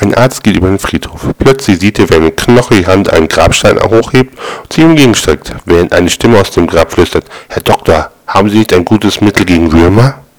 Ein Arzt geht über den Friedhof. Plötzlich sieht er, wie eine knochige Hand einen Grabstein hochhebt und zu ihm gegenstreckt, während eine Stimme aus dem Grab flüstert: Herr Doktor, haben Sie nicht ein gutes Mittel gegen Würmer?